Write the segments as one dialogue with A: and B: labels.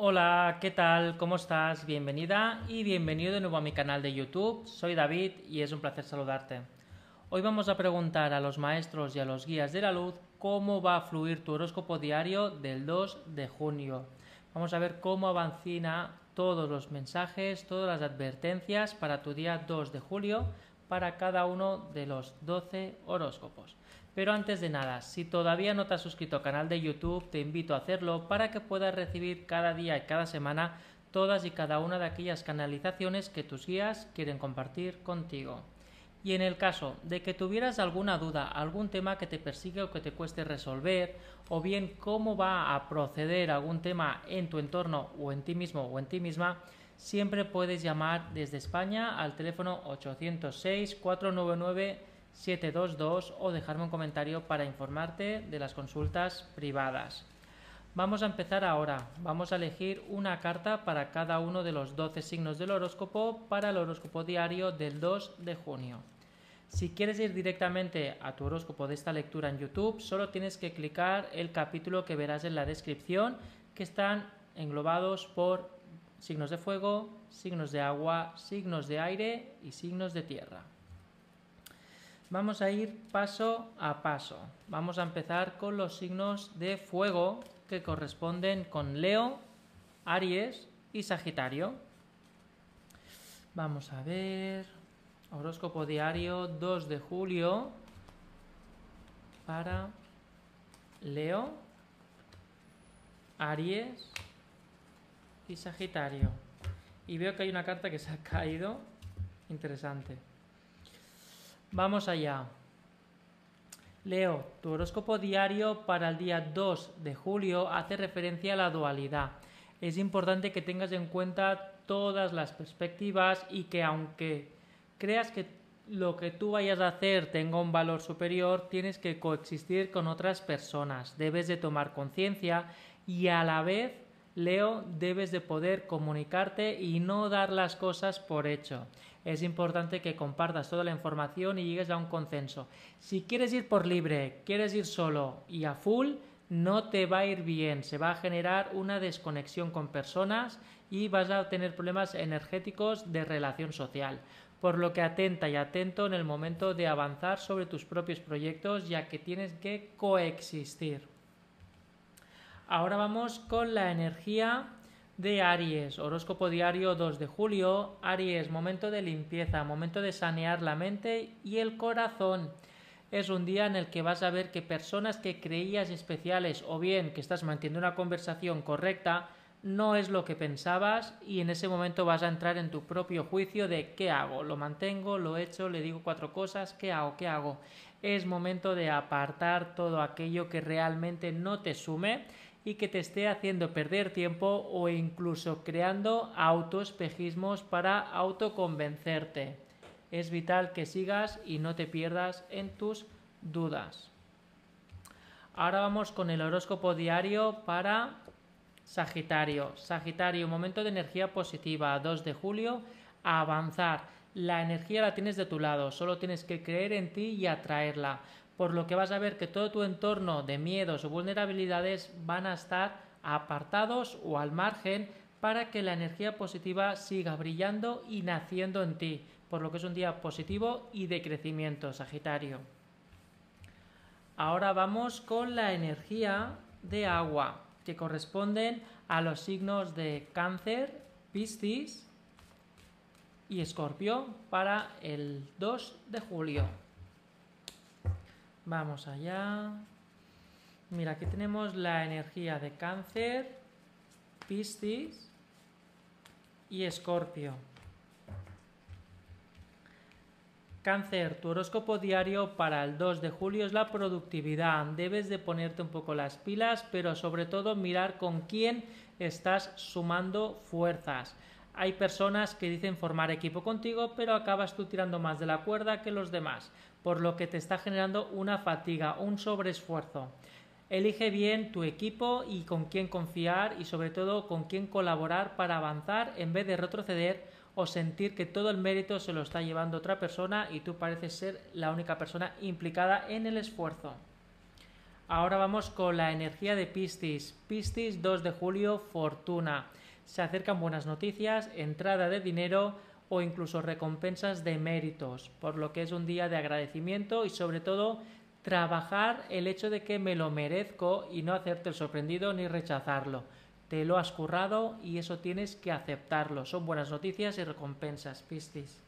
A: Hola, ¿qué tal? ¿Cómo estás? Bienvenida y bienvenido de nuevo a mi canal de YouTube. Soy David y es un placer saludarte. Hoy vamos a preguntar a los maestros y a los guías de la luz cómo va a fluir tu horóscopo diario del 2 de junio. Vamos a ver cómo avancina todos los mensajes, todas las advertencias para tu día 2 de julio para cada uno de los 12 horóscopos. Pero antes de nada, si todavía no te has suscrito al canal de YouTube, te invito a hacerlo para que puedas recibir cada día y cada semana todas y cada una de aquellas canalizaciones que tus guías quieren compartir contigo. Y en el caso de que tuvieras alguna duda, algún tema que te persigue o que te cueste resolver, o bien cómo va a proceder algún tema en tu entorno o en ti mismo o en ti misma, siempre puedes llamar desde España al teléfono 806 499 722 o dejarme un comentario para informarte de las consultas privadas. Vamos a empezar ahora. Vamos a elegir una carta para cada uno de los 12 signos del horóscopo para el horóscopo diario del 2 de junio. Si quieres ir directamente a tu horóscopo de esta lectura en YouTube, solo tienes que clicar el capítulo que verás en la descripción, que están englobados por signos de fuego, signos de agua, signos de aire y signos de tierra. Vamos a ir paso a paso. Vamos a empezar con los signos de fuego que corresponden con Leo, Aries y Sagitario. Vamos a ver. Horóscopo diario 2 de julio para Leo, Aries y Sagitario. Y veo que hay una carta que se ha caído. Interesante. Vamos allá. Leo, tu horóscopo diario para el día 2 de julio hace referencia a la dualidad. Es importante que tengas en cuenta todas las perspectivas y que aunque creas que lo que tú vayas a hacer tenga un valor superior, tienes que coexistir con otras personas. Debes de tomar conciencia y a la vez, Leo, debes de poder comunicarte y no dar las cosas por hecho es importante que compartas toda la información y llegues a un consenso. Si quieres ir por libre, quieres ir solo y a full, no te va a ir bien, se va a generar una desconexión con personas y vas a tener problemas energéticos de relación social. Por lo que atenta y atento en el momento de avanzar sobre tus propios proyectos, ya que tienes que coexistir. Ahora vamos con la energía de Aries, horóscopo diario 2 de julio. Aries, momento de limpieza, momento de sanear la mente y el corazón. Es un día en el que vas a ver que personas que creías especiales o bien que estás manteniendo una conversación correcta no es lo que pensabas y en ese momento vas a entrar en tu propio juicio de qué hago, lo mantengo, lo echo, le digo cuatro cosas, qué hago, qué hago. Es momento de apartar todo aquello que realmente no te sume y que te esté haciendo perder tiempo o incluso creando autoespejismos para autoconvencerte. Es vital que sigas y no te pierdas en tus dudas. Ahora vamos con el horóscopo diario para Sagitario. Sagitario, momento de energía positiva, 2 de julio, a avanzar. La energía la tienes de tu lado, solo tienes que creer en ti y atraerla por lo que vas a ver que todo tu entorno de miedos o vulnerabilidades van a estar apartados o al margen para que la energía positiva siga brillando y naciendo en ti, por lo que es un día positivo y de crecimiento, Sagitario. Ahora vamos con la energía de agua, que corresponden a los signos de cáncer, piscis y escorpio para el 2 de julio. Vamos allá. Mira, aquí tenemos la energía de cáncer, piscis y escorpio. Cáncer, tu horóscopo diario para el 2 de julio es la productividad. Debes de ponerte un poco las pilas, pero sobre todo mirar con quién estás sumando fuerzas. Hay personas que dicen formar equipo contigo, pero acabas tú tirando más de la cuerda que los demás, por lo que te está generando una fatiga, un sobreesfuerzo. Elige bien tu equipo y con quién confiar y sobre todo con quién colaborar para avanzar en vez de retroceder o sentir que todo el mérito se lo está llevando otra persona y tú pareces ser la única persona implicada en el esfuerzo. Ahora vamos con la energía de Piscis. Piscis 2 de julio, fortuna. Se acercan buenas noticias, entrada de dinero o incluso recompensas de méritos, por lo que es un día de agradecimiento y sobre todo trabajar el hecho de que me lo merezco y no hacerte el sorprendido ni rechazarlo. Te lo has currado y eso tienes que aceptarlo. Son buenas noticias y recompensas, Piscis.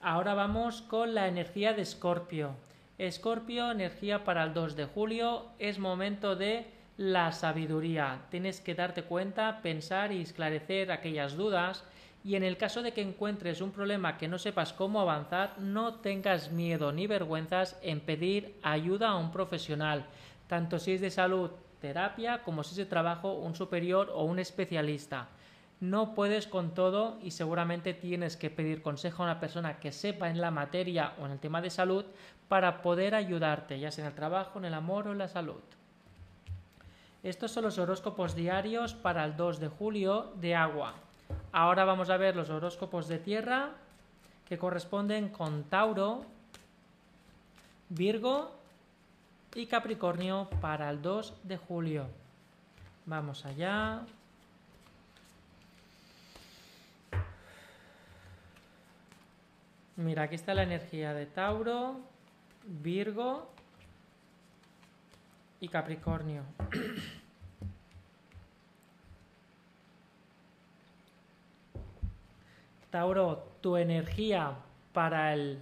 A: Ahora vamos con la energía de Escorpio. Escorpio, energía para el 2 de julio, es momento de la sabiduría. Tienes que darte cuenta, pensar y esclarecer aquellas dudas y en el caso de que encuentres un problema que no sepas cómo avanzar, no tengas miedo ni vergüenzas en pedir ayuda a un profesional, tanto si es de salud, terapia, como si es de trabajo, un superior o un especialista. No puedes con todo y seguramente tienes que pedir consejo a una persona que sepa en la materia o en el tema de salud para poder ayudarte, ya sea en el trabajo, en el amor o en la salud. Estos son los horóscopos diarios para el 2 de julio de agua. Ahora vamos a ver los horóscopos de tierra que corresponden con Tauro, Virgo y Capricornio para el 2 de julio. Vamos allá. Mira, aquí está la energía de Tauro, Virgo y Capricornio. Tauro, tu energía para el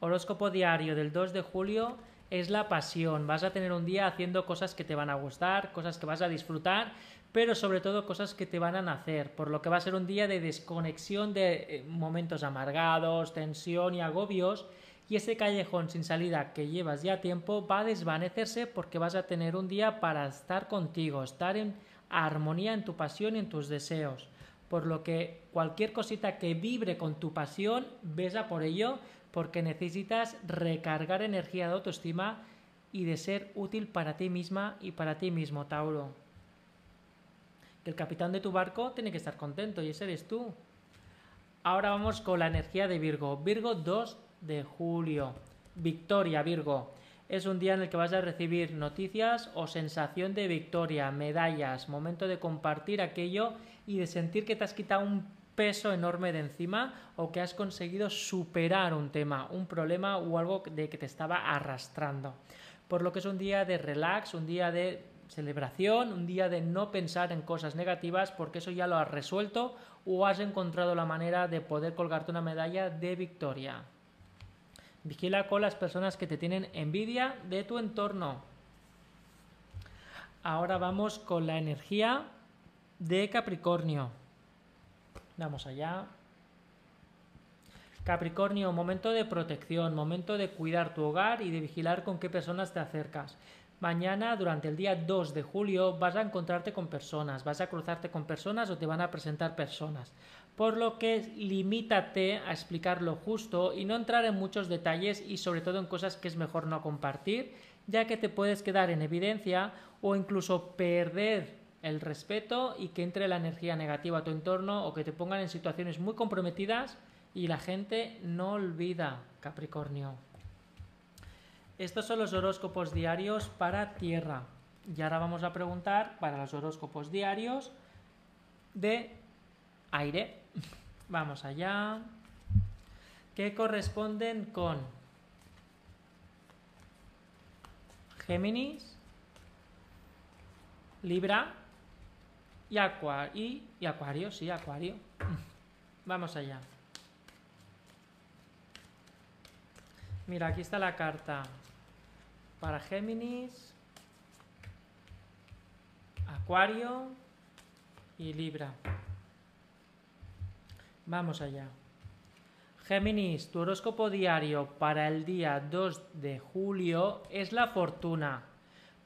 A: horóscopo diario del 2 de julio es la pasión. Vas a tener un día haciendo cosas que te van a gustar, cosas que vas a disfrutar, pero sobre todo cosas que te van a nacer, por lo que va a ser un día de desconexión de eh, momentos amargados, tensión y agobios, y ese callejón sin salida que llevas ya tiempo va a desvanecerse porque vas a tener un día para estar contigo, estar en armonía en tu pasión y en tus deseos por lo que cualquier cosita que vibre con tu pasión, besa por ello, porque necesitas recargar energía de autoestima y de ser útil para ti misma y para ti mismo, Tauro. el capitán de tu barco tiene que estar contento y ese eres tú. Ahora vamos con la energía de Virgo. Virgo 2 de julio. Victoria, Virgo. Es un día en el que vas a recibir noticias o sensación de victoria, medallas, momento de compartir aquello y de sentir que te has quitado un peso enorme de encima o que has conseguido superar un tema, un problema o algo de que te estaba arrastrando. Por lo que es un día de relax, un día de celebración, un día de no pensar en cosas negativas porque eso ya lo has resuelto o has encontrado la manera de poder colgarte una medalla de victoria. Vigila con las personas que te tienen envidia de tu entorno. Ahora vamos con la energía de Capricornio. Vamos allá. Capricornio, momento de protección, momento de cuidar tu hogar y de vigilar con qué personas te acercas. Mañana, durante el día 2 de julio, vas a encontrarte con personas, vas a cruzarte con personas o te van a presentar personas. Por lo que limítate a explicar lo justo y no entrar en muchos detalles y sobre todo en cosas que es mejor no compartir, ya que te puedes quedar en evidencia o incluso perder el respeto y que entre la energía negativa a tu entorno o que te pongan en situaciones muy comprometidas y la gente no olvida Capricornio. Estos son los horóscopos diarios para Tierra. Y ahora vamos a preguntar para los horóscopos diarios de aire. Vamos allá. ¿Qué corresponden con Géminis, Libra, y, acuario, y, acuario, sí, acuario. Vamos allá. Mira, aquí está la carta para Géminis, Acuario y Libra. Vamos allá. Géminis, tu horóscopo diario para el día 2 de julio es la fortuna.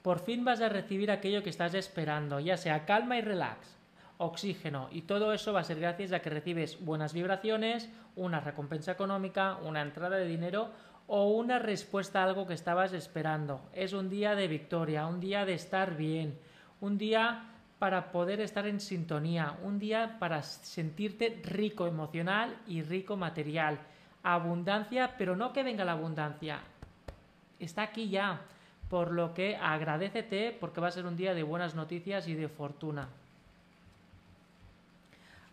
A: Por fin vas a recibir aquello que estás esperando, ya sea calma y relax, oxígeno, y todo eso va a ser gracias a que recibes buenas vibraciones, una recompensa económica, una entrada de dinero o una respuesta a algo que estabas esperando. Es un día de victoria, un día de estar bien, un día para poder estar en sintonía, un día para sentirte rico emocional y rico material. Abundancia, pero no que venga la abundancia. Está aquí ya por lo que agradecete porque va a ser un día de buenas noticias y de fortuna.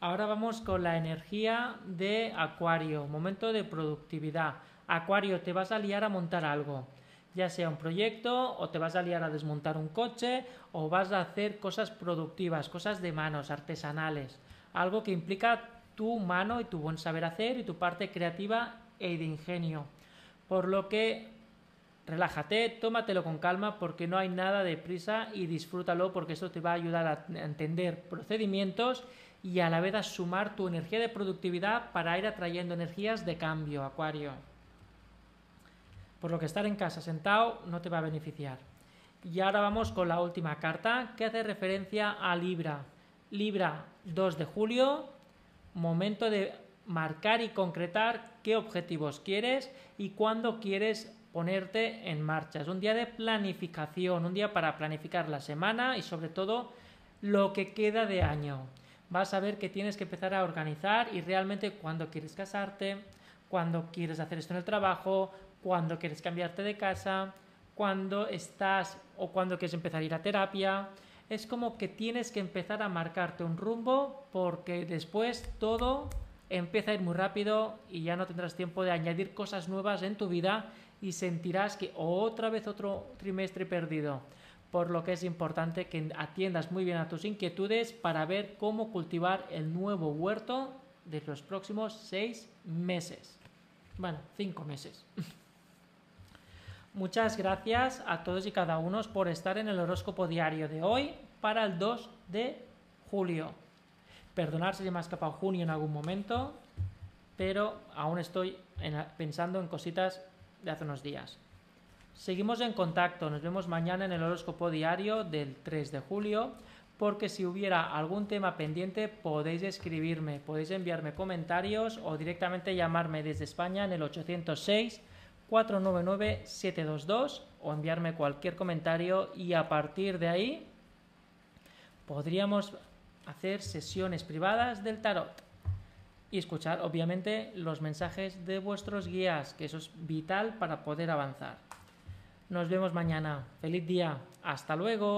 A: Ahora vamos con la energía de Acuario, momento de productividad. Acuario, te vas a liar a montar algo, ya sea un proyecto o te vas a liar a desmontar un coche o vas a hacer cosas productivas, cosas de manos, artesanales, algo que implica tu mano y tu buen saber hacer y tu parte creativa e de ingenio. Por lo que relájate, tómatelo con calma porque no hay nada de prisa y disfrútalo porque esto te va a ayudar a entender procedimientos y a la vez a sumar tu energía de productividad para ir atrayendo energías de cambio, Acuario. Por lo que estar en casa sentado no te va a beneficiar. Y ahora vamos con la última carta que hace referencia a Libra. Libra 2 de julio, momento de marcar y concretar qué objetivos quieres y cuándo quieres ponerte en marcha. Es un día de planificación, un día para planificar la semana y sobre todo lo que queda de año. Vas a ver que tienes que empezar a organizar y realmente cuándo quieres casarte, cuándo quieres hacer esto en el trabajo, cuándo quieres cambiarte de casa, cuándo estás o cuándo quieres empezar a ir a terapia. Es como que tienes que empezar a marcarte un rumbo porque después todo empieza a ir muy rápido y ya no tendrás tiempo de añadir cosas nuevas en tu vida y sentirás que otra vez otro trimestre perdido. Por lo que es importante que atiendas muy bien a tus inquietudes para ver cómo cultivar el nuevo huerto de los próximos seis meses. Bueno, cinco meses. Muchas gracias a todos y cada uno por estar en el horóscopo diario de hoy para el 2 de julio. Perdonar si me ha escapado junio en algún momento, pero aún estoy pensando en cositas de hace unos días. Seguimos en contacto, nos vemos mañana en el horóscopo diario del 3 de julio, porque si hubiera algún tema pendiente podéis escribirme, podéis enviarme comentarios o directamente llamarme desde España en el 806 499 722 o enviarme cualquier comentario y a partir de ahí podríamos hacer sesiones privadas del tarot y escuchar obviamente los mensajes de vuestros guías, que eso es vital para poder avanzar. Nos vemos mañana. Feliz día. Hasta luego.